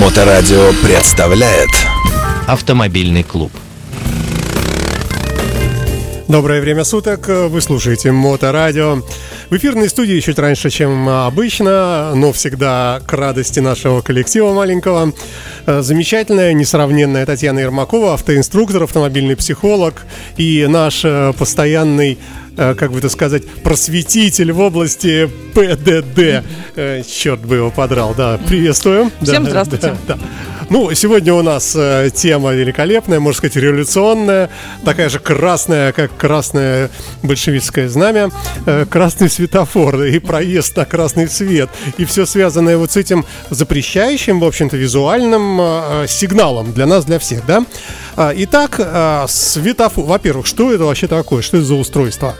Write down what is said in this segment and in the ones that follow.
Моторадио представляет Автомобильный клуб. Доброе время суток, вы слушаете Моторадио. В эфирной студии чуть раньше, чем обычно, но всегда к радости нашего коллектива маленького. Замечательная, несравненная Татьяна Ермакова, автоинструктор, автомобильный психолог и наш э, постоянный э, как бы это сказать, просветитель в области ПДД. Э, черт бы его подрал, да. Приветствуем. Всем да, здравствуйте. Да, да. Ну, сегодня у нас э, тема великолепная, можно сказать, революционная, такая же красная, как красное большевистское знамя, э, красный светофор и проезд на красный свет, и все связанное вот с этим запрещающим, в общем-то, визуальным э, сигналом для нас, для всех, да? А, Итак, э, светофор, во-первых, что это вообще такое, что это за устройство?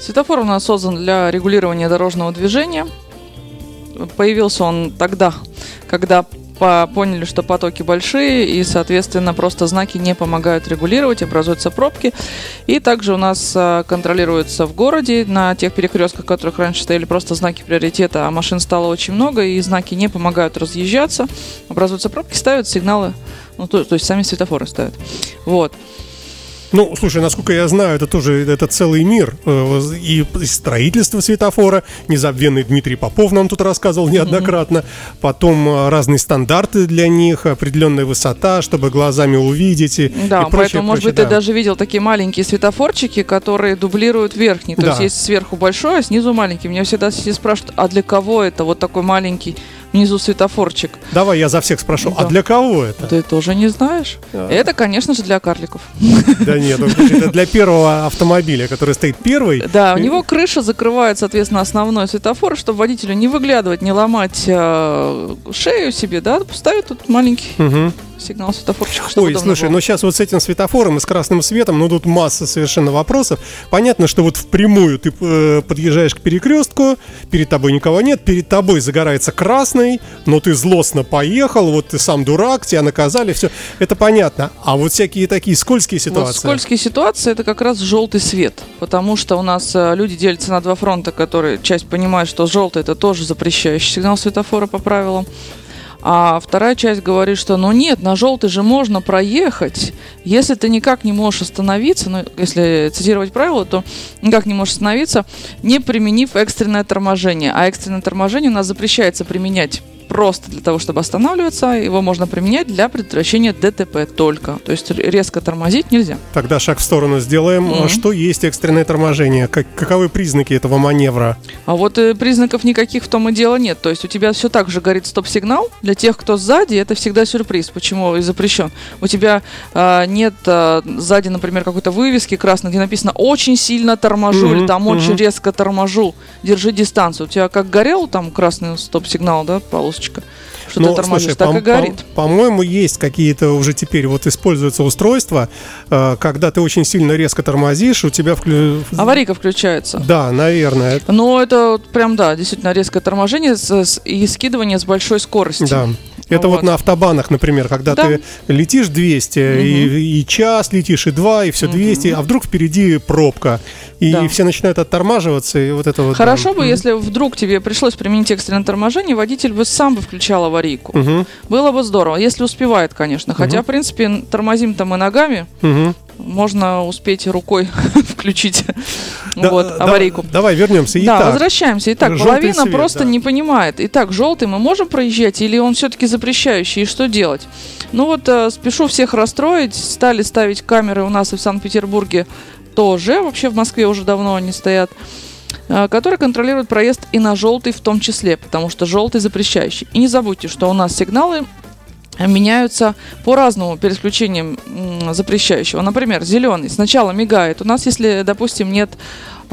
Светофор у нас создан для регулирования дорожного движения. Появился он тогда, когда по- поняли, что потоки большие, и, соответственно, просто знаки не помогают регулировать, образуются пробки. И также у нас а, контролируется в городе на тех перекрестках, которых раньше стояли просто знаки приоритета, а машин стало очень много, и знаки не помогают разъезжаться. Образуются пробки, ставят сигналы, ну, то, то есть сами светофоры ставят. Вот. Ну, слушай, насколько я знаю, это тоже это целый мир. Э, И строительство светофора, незабвенный Дмитрий Попов нам тут рассказывал неоднократно. Потом э, разные стандарты для них, определенная высота, чтобы глазами увидеть и, Да, и прочее, поэтому, может прочее, быть, ты да. даже видел такие маленькие светофорчики, которые дублируют верхний. То Да. есть есть сверху большой, а снизу маленький. Меня всегда все спрашивают, а для кого это вот такой маленький внизу светофорчик? Давай я за всех спрошу, а Да. для кого это? Ты тоже не знаешь? Да. Это, конечно же, для карликов. Да нет, ну, это для первого автомобиля, который стоит первый. Да, у него крыша закрывает, соответственно, основной светофор, чтобы водителю не выглядывать, не ломать э, шею себе, да, ставит тут маленький сигнал светофорчик. Ой, слушай, было. ну сейчас вот с этим светофором и с красным светом, ну тут масса совершенно вопросов. Понятно, что вот впрямую ты э, подъезжаешь к перекрестку, перед тобой никого нет, перед тобой загорается красный, но ты злостно поехал, вот ты сам дурак, тебя наказали, все. Это понятно. А вот всякие такие скользкие Вот ситуации. скользкие ситуации это как раз желтый свет, потому что у нас э, люди делятся на два фронта, которые часть понимает, что желтый это тоже запрещающий сигнал светофора по правилам. А вторая часть говорит, что ну нет, на желтый же можно проехать, если ты никак не можешь остановиться, ну если цитировать правила, то никак не можешь остановиться, не применив экстренное торможение. А экстренное торможение у нас запрещается применять просто для того, чтобы останавливаться, его можно применять для предотвращения ДТП только. То есть резко тормозить нельзя. Тогда шаг в сторону сделаем. Мгм. А Что есть экстренное торможение? Как- каковы признаки этого маневра? А вот э, признаков никаких в том и дело нет. То есть у тебя все так же горит стоп-сигнал. Для тех, кто сзади, это всегда сюрприз. Почему и запрещен? У тебя а, нет а, сзади, например, какой-то вывески красной, где написано «очень сильно торможу» Мгм, или там «очень мгм. резко торможу». Держи дистанцию. У тебя как горел там красный стоп-сигнал, да, полосочка? Что Ну, ты тормозишь, слушай, так по- и горит. по- По-моему, есть какие-то уже теперь вот используются устройства, э, когда ты очень сильно резко тормозишь, у тебя вклю... Аварийка включается. Да, наверное. Ну, это прям, да, действительно резкое торможение и скидывание с большой скорости. Да. Это вот. Вот. на автобанах, например, когда Да. ты летишь 200, и, и час летишь, и 2, и все 200, а вдруг впереди пробка, и Да. все начинают оттормаживаться, и вот это вот... Хорошо да. бы, если вдруг тебе пришлось применить экстренное торможение, водитель бы сам бы включал аварийку. Мгм, Было бы здорово, если успевает, конечно. Хотя, в принципе, тормозим там и ногами, мгм. Можно успеть рукой включить Да, вот, да, аварийку. давай вернемся. Да, Итак, возвращаемся. Итак, половина свет, просто да. не понимает. Итак, желтый мы можем проезжать или он все-таки запрещающий? И что делать? Ну вот, э, спешу всех расстроить. Стали ставить камеры у нас и в Санкт-Петербурге тоже. Вообще в Москве уже давно они стоят э, которые контролируют проезд и на желтый в том числе, потому что желтый запрещающий. И не забудьте, что у нас сигналы меняются по-разному переключением м, запрещающего. Например, зеленый сначала мигает. У нас, если, допустим, нет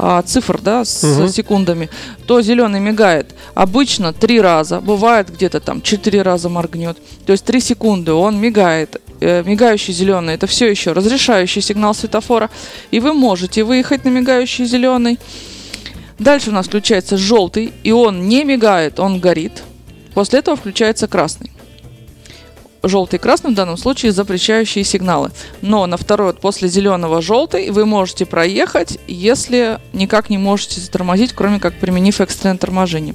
а, цифр, да, с Мгм. секундами, то зеленый мигает обычно три раза, бывает где-то там четыре раза моргнет. То есть три секунды он мигает. Э, мигающий зеленый это все еще разрешающий сигнал светофора, и вы можете выехать на мигающий зеленый. Дальше у нас включается желтый, и он не мигает, он горит. После этого включается красный. Желтый и красный в данном случае запрещающие сигналы. Но на второй, вот после зеленого желтый, вы можете проехать, если никак не можете затормозить, кроме как применив экстренное торможение.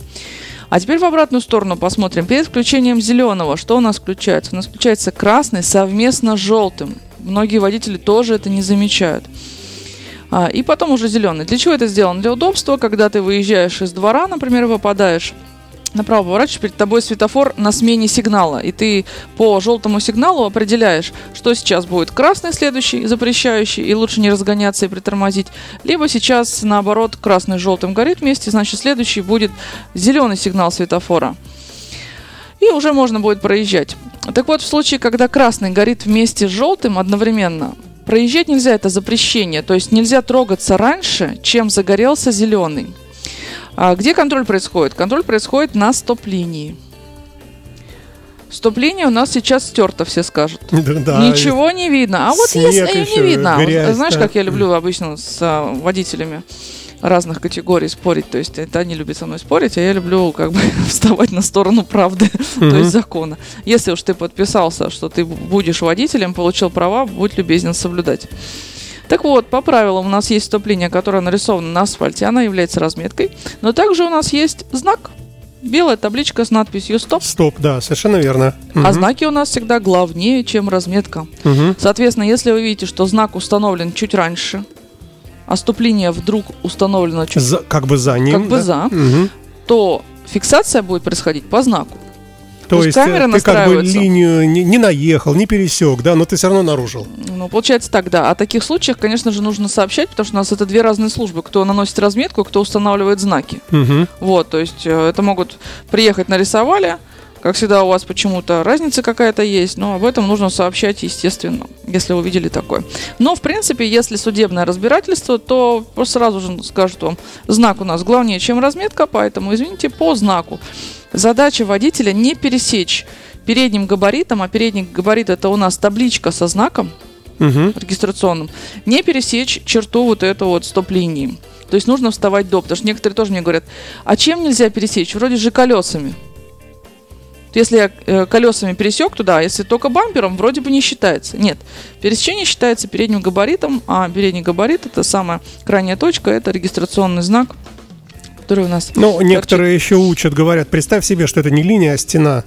А теперь в обратную сторону посмотрим. Перед включением зеленого, что у нас включается? У нас включается красный совместно с желтым. Многие водители тоже это не замечают. А, и потом уже зеленый. Для чего это сделано? Для удобства, когда ты выезжаешь из двора, например, выпадаешь направо поворачиваешь, перед тобой светофор на смене сигнала, и ты по желтому сигналу определяешь, что сейчас будет красный следующий, запрещающий, и лучше не разгоняться и притормозить, либо сейчас, наоборот, красный с желтым горит вместе, значит, следующий будет зеленый сигнал светофора. И уже можно будет проезжать. Так вот, в случае, когда красный горит вместе с желтым одновременно, проезжать нельзя, это запрещение, то есть нельзя трогаться раньше, чем загорелся зеленый. А где контроль происходит? Контроль происходит на стоп-линии. Стоп-линия у нас сейчас стерта, все скажут. Да, Ничего не видно. А вот если и не видно, грязь, знаешь, да. как я люблю обычно с а, водителями разных категорий спорить, то есть это они любят со мной спорить, а я люблю как бы вставать на сторону правды, то Мгм. есть закона. Если уж ты подписался, что ты будешь водителем, получил права, будь любезен соблюдать. Так вот, по правилам у нас есть стоп-линия, которая нарисована на асфальте, она является разметкой, но также у нас есть знак, белая табличка с надписью «Стоп», Стоп, да, совершенно верно. а Мгм. знаки у нас всегда главнее, чем разметка. Мгм. Соответственно, если вы видите, что знак установлен чуть раньше, а стоп-линия вдруг установлена чуть, За- как бы за ним. как бы да? за, Мгм. то фиксация будет происходить по знаку. То есть есть э, камеры ты как бы линию не, не наехал, не пересек, да, но ты все равно нарушил. Ну, получается так, да. О таких случаях, конечно же, нужно сообщать, потому что у нас это две разные службы. Кто наносит разметку, кто устанавливает знаки. Мгм. Вот, то есть э, это могут приехать нарисовали, как всегда у вас почему-то разница какая-то есть, но об этом нужно сообщать, естественно, если вы видели такое. Но, в принципе, если судебное разбирательство, то просто сразу же скажут вам, знак у нас главнее, чем разметка, поэтому, извините, по знаку. Задача водителя не пересечь передним габаритом, а передний габарит это у нас табличка со знаком, Мгм. регистрационным, не пересечь черту вот эту вот стоп-линии. То есть нужно вставать до, потому что некоторые тоже мне говорят, а чем нельзя пересечь? Вроде же колесами. Если я э, колесами пересек туда, а если только бампером, вроде бы не считается. Нет, пересечение считается передним габаритом, а передний габарит это самая крайняя точка, это регистрационный знак, который у нас... Ну, некоторые еще учат, говорят, представь себе, что это не линия, а стена.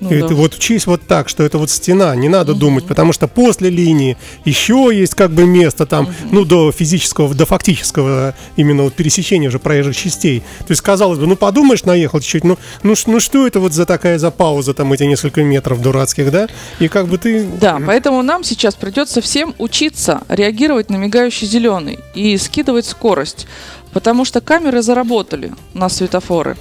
ну и да. ты вот учись вот так, что это вот стена, не надо думать, потому что после линии еще есть как бы место там, ну, до физического, до фактического именно вот пересечения уже проезжих частей. То есть, казалось бы, ну, подумаешь, наехал чуть-чуть, ну, ну, ну, что это вот за такая за пауза, там, эти несколько метров дурацких, да? И как бы ты... Да, поэтому нам сейчас придется всем учиться реагировать на мигающий зеленый и скидывать скорость, потому что камеры заработали на светофоры.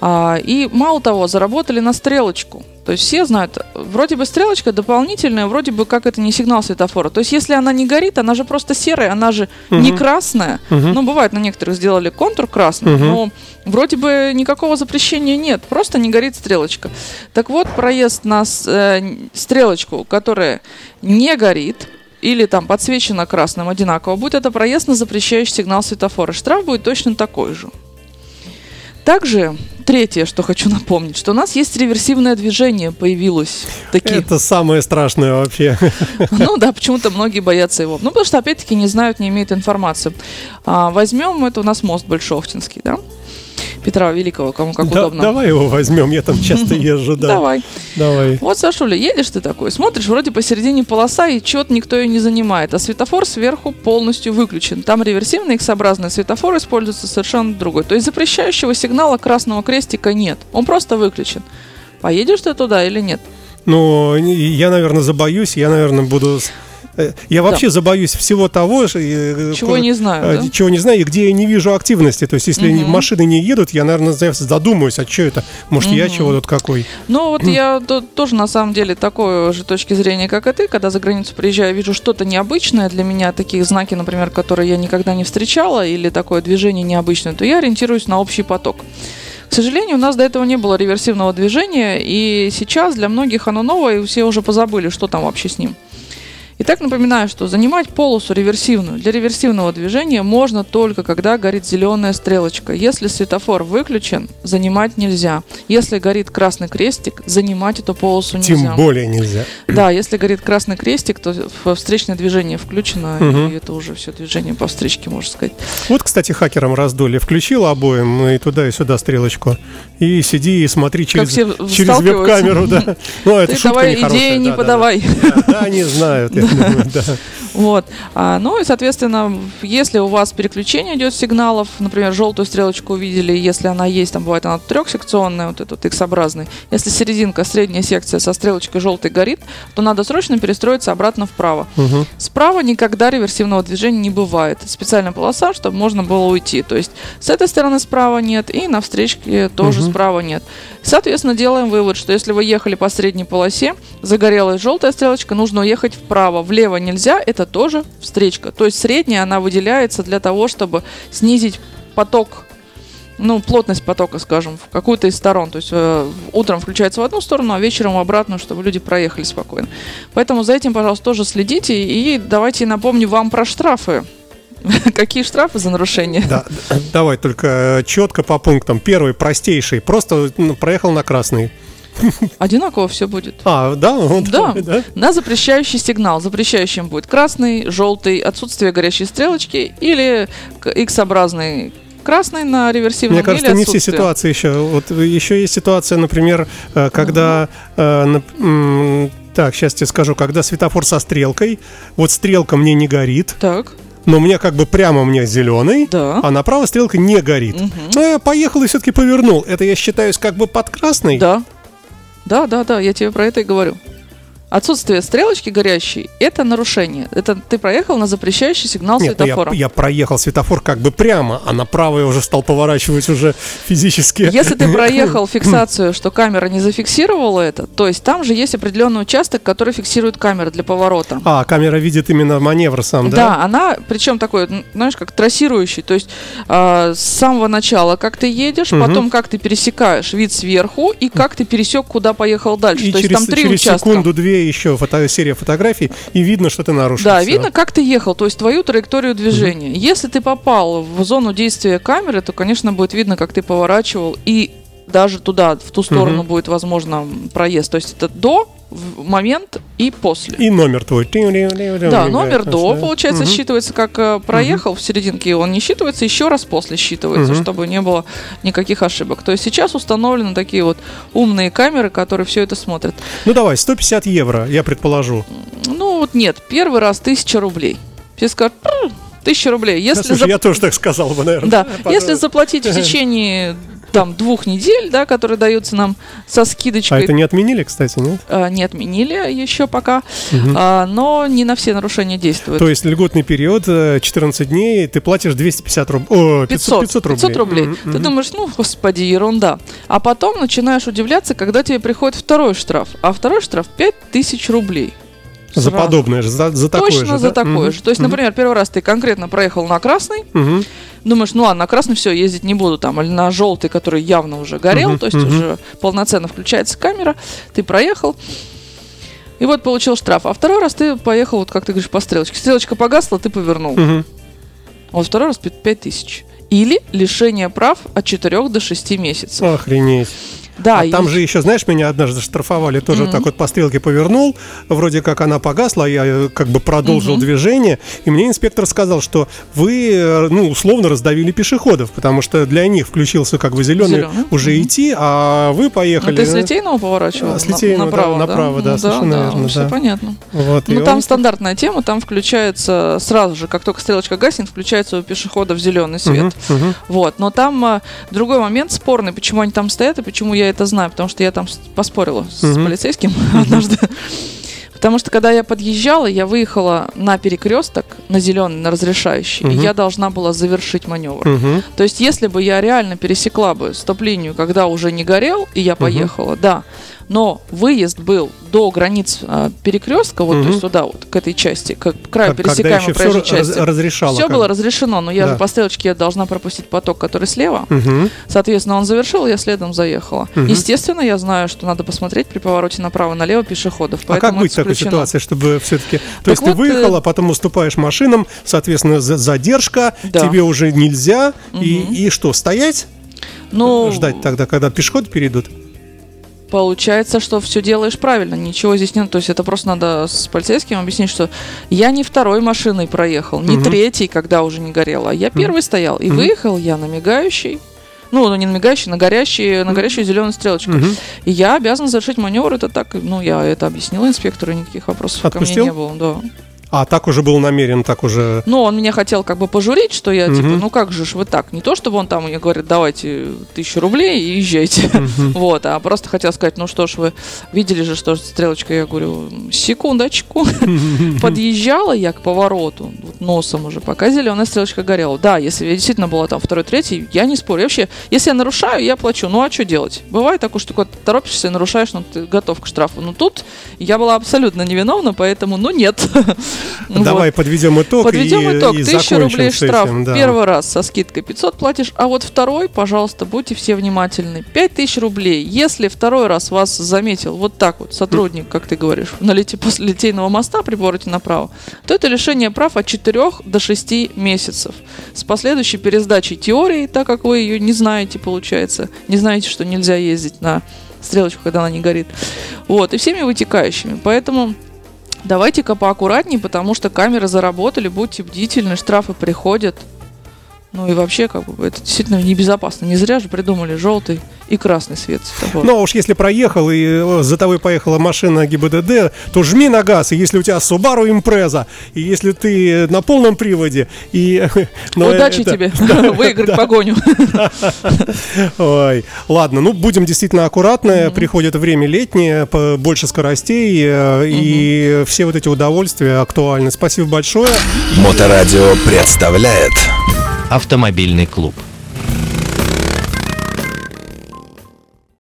А, и мало того, заработали на стрелочку. То есть все знают, вроде бы стрелочка дополнительная, вроде бы как это не сигнал светофора. То есть если она не горит, она же просто серая, она же не красная. Ну, бывает, на некоторых сделали контур красный, Мгм. но вроде бы никакого запрещения нет, просто не горит стрелочка. Так вот, проезд на э, стрелочку, которая не горит, или там подсвечена красным одинаково, будет это проезд на запрещающий сигнал светофора. Штраф будет точно такой же. Также, третье, что хочу напомнить, что у нас есть реверсивное движение, появилось. Такие. Это самое страшное вообще. Ну да, почему-то многие боятся его. Ну, потому что, опять-таки, не знают, не имеют информации. А, возьмем, это у нас мост Большовтинский, да? Петра Великого, кому как Да- удобно. Давай его возьмем, я там часто езжу, да. Давай. Давай. Вот, Сашуля, едешь ты такой, смотришь, вроде посередине полоса, и чего-то никто ее не занимает, а светофор сверху полностью выключен. Там реверсивный X-образный светофор используется совершенно другой. То есть запрещающего сигнала красного крестика нет, он просто выключен. Поедешь ты туда или нет? Ну, я, наверное, забоюсь, я, наверное, буду... э, Я вообще забоюсь всего того, э, Чего ко- не знаю, э, да? чего не знаю, и где я не вижу активности. То есть, если Мгм. машины не едут, я, наверное, за- задумаюсь, а что это? Может, я Мгм. чего тут какой? Ну, вот я тоже, на самом деле, такой же точки зрения, как и ты, когда за границу приезжаю, вижу что-то необычное для меня, такие знаки, например, которые я никогда не встречала, или такое движение необычное, то я ориентируюсь на общий поток. К сожалению, у нас до этого не было реверсивного движения, и сейчас для многих оно новое, и все уже позабыли, что там вообще с ним. Итак, напоминаю, что занимать полосу реверсивную для реверсивного движения можно только когда горит зеленая стрелочка. Если светофор выключен, занимать нельзя. Если горит красный крестик, занимать эту полосу нельзя. Тем более нельзя. Да, если горит красный крестик, то встречное движение включено, Мгм. и это уже все движение по встречке, можно сказать. Вот, кстати, хакерам раздули. Включил обоим и туда, и сюда стрелочку. И сиди и смотри через, через веб-камеру, да. Ну, это Ты шутка давай идеи не да, да, да. подавай. Да, они знают, я думаю, да. Вот. А, ну и, соответственно, если у вас переключение идет сигналов, например, желтую стрелочку увидели, если она есть, там бывает она трехсекционная, вот этот X-образный. Если серединка, средняя секция со стрелочкой желтой горит, то надо срочно перестроиться обратно вправо. Мгм. Справа никогда реверсивного движения не бывает. Специальная полоса, чтобы можно было уйти. То есть с этой стороны справа нет, и на встречке тоже Мгм. справа нет. Соответственно, делаем вывод, что если вы ехали по средней полосе, загорелась желтая стрелочка, нужно уехать вправо. Влево нельзя, это тоже встречка. То есть средняя, она выделяется для того, чтобы снизить поток ну, плотность потока, скажем, в какую-то из сторон. То есть э, утром включается в одну сторону, а вечером в обратную, чтобы люди проехали спокойно. Поэтому за этим, пожалуйста, тоже следите. И давайте напомню вам про штрафы. Какие штрафы за нарушение? Да, давай только четко по пунктам. Первый, простейший. Просто ну, проехал на красный. Одинаково все будет. А, да? Вот Да. такой, да? На запрещающий сигнал. Запрещающим будет красный, желтый, отсутствие горящей стрелочки или X-образный красный на реверсивном Мне кажется, не все ситуации еще. Вот еще есть ситуация, например, э, когда... э, м, Так, сейчас тебе скажу, когда светофор со стрелкой, вот стрелка мне не горит, Так, но мне как бы прямо мне зеленый, да. а направо стрелка не горит. Мгм. Ну, я поехал и все-таки повернул. Это я считаюсь как бы под красный. Да. Да, да, да, я тебе про это и говорю. Отсутствие стрелочки горящей – это нарушение. Это ты проехал на запрещающий сигнал Нет, ну я, светофора. я проехал светофор как бы прямо, а направо я уже стал поворачивать уже физически. Если ты проехал фиксацию, что камера не зафиксировала это, то есть там же есть определенный участок, который фиксирует камера для поворота. А, камера видит именно маневр сам, Да, да? она, причем такой, знаешь, как трассирующий, то есть а, с самого начала, как ты едешь, Мгм. потом как ты пересекаешь вид сверху и как ты пересек, куда поехал дальше. И то есть через, там три через участка. секунду-две еще фото, серия фотографий, и видно, что ты нарушил. Да, всё. видно, как ты ехал, то есть твою траекторию движения. Если ты попал в зону действия камеры, то, конечно, будет видно, как ты поворачивал, и даже туда, в ту сторону Мгм. будет возможно проезд. То есть это до, в момент и после. И номер твой. Да, номер до, получается, Мгм. считывается как э, проехал в серединке, он не считывается, еще раз после считывается, Мгм. чтобы не было никаких ошибок. То есть сейчас установлены такие вот умные камеры, которые все это смотрят. Ну давай, 150 евро, я предположу. Ну вот нет, первый раз тысяча рублей. Все скажут, «М, тысяча рублей. Если Слушай, зап- я тоже так сказал бы, наверное. Да, Пожалуйста. если заплатить в течение там двух недель, да, которые даются нам со А скидочкой, это не отменили, кстати, нет? э, не отменили еще пока, Мгм. а, но не на все нарушения действует. То есть льготный период, э, 14 дней, ты платишь 250 рублей. О, 500, 500, 500 рублей. рублей. Мгм, Ты думаешь, ну, господи, ерунда. А потом начинаешь удивляться, когда тебе приходит второй штраф. А второй штраф 5000 рублей. За Сразу. подобное же, за, за такое Точно же, за да? такое Мгм, же. То есть, мгм, например, первый раз ты конкретно проехал на красный, мгм. Думаешь, ну ладно, на красный все, ездить не буду там, или на желтый, который явно уже горел, Мгм, то есть мгм. уже полноценно включается камера, ты проехал, и вот получил штраф. А второй раз ты поехал, вот как ты говоришь, по стрелочке. Стрелочка погасла, ты повернул. А вот второй раз 5 тысяч. Или лишение прав от 4 до 6 месяцев. Охренеть. Да, а и- там же еще, знаешь, меня однажды штрафовали, тоже Мгм. так вот по стрелке повернул, вроде как она погасла, я э, как бы продолжил Мгм. движение, и мне инспектор сказал, что вы, э, ну, условно раздавили пешеходов, потому что для них включился как бы зеленый Зелёный, уже мгм. идти, а вы Ну, поехали. ты с Литейного поворачивал? А, с Литейного, да, направо, направо, да, Ну совершенно верно, всё да. понятно. Вот, Ну, он- там стандартная тема, там включается сразу же, как только стрелочка гаснет, включается у пешеходов зеленый свет. Мгм. Вот, но там другой момент спорный, почему они там стоят и почему я это знаю, потому что я там с- поспорила с Мгм. полицейским однажды. Потому что когда я подъезжала, я выехала на перекресток, на зеленый, на разрешающий, и Мгм. я должна была завершить маневр. Мгм. То есть, если бы я реально пересекла бы стоп-линию, когда уже не горел, и я поехала, да. Но выезд был до границ а, перекрестка, вот то Мгм. есть туда, вот, к этой части, к краю Как- пересекаемой проезжей все части. разрешало. Все как было бы. разрешено, но я Да. же по стрелочке должна пропустить поток, который слева. Мгм. Соответственно, он завершил, я следом заехала. Мгм. Естественно, я знаю, что надо посмотреть при повороте направо и налево пешеходов. А как быть в такой ситуации, чтобы все-таки... То Так есть ты вот, э, выехала, потом уступаешь машинам, соответственно, за- задержка, Да. тебе уже нельзя, и, Мгм. и что, стоять? Ну, Ждать тогда, когда пешеходы перейдут? Получается, что все делаешь правильно, ничего здесь нет. То есть это просто надо с полицейским объяснить, что я не второй машиной проехал, не Мгм. третий, когда уже не горело, а я первый стоял. И Мгм. выехал я на мигающий, ну, ну, не на мигающий, на горящий, на горящую зеленую стрелочку. Мгм. И я обязан завершить маневр, это так, ну, я это объяснила инспектору, никаких вопросов Отпустил? ко мне не было, да. А так уже был намерен, так уже... Ну, он меня хотел как бы пожурить, что я, типа, Мгм. ну как же ж вы так? Не то, чтобы он там мне говорит, давайте тысячу рублей и езжайте. Мгм. Вот, а просто хотел сказать, ну что ж, вы видели же, что стрелочка, я говорю, секундочку. Подъезжала я к повороту, вот носом уже, пока зеленая стрелочка горела. Да, если я действительно была там второй, третий, я не спорю. Вообще, если я нарушаю, я плачу. Ну а что делать? Бывает такое, что ты торопишься и нарушаешь, но ты готов к штрафу. Но тут я была абсолютно невиновна, поэтому, ну нет. Давай Вот. подведем итог Подведем и, итог. и 1000 закончим рублей штраф. этим, да. Первый раз со скидкой 500 платишь, а вот второй, пожалуйста, будьте все внимательны. 5000 рублей. Если второй раз вас заметил вот так вот сотрудник, как ты говоришь, на лите, после литейного моста при повороте направо, то это лишение прав от 4 до 6 месяцев. С последующей пересдачей теории, так как вы ее не знаете, получается, не знаете, что нельзя ездить на стрелочку, когда она не горит. Вот, и всеми вытекающими. Поэтому давайте-ка поаккуратнее, потому что камеры заработали, будьте бдительны, штрафы приходят. Ну и вообще, как бы, это действительно небезопасно. Не зря же придумали желтый и красный свет светофора. Ну, а уж если проехал, и э, за тобой поехала машина ГИБДД, то жми на газ, и если у тебя Subaru Impreza, и если ты на полном приводе, и... ну, Удачи это- тебе выиграть погоню. Ой, ладно, ну будем действительно аккуратны. Приходит время летнее, больше скоростей, э, и все вот эти удовольствия актуальны. Спасибо большое. Моторадио представляет Автомобильный клуб.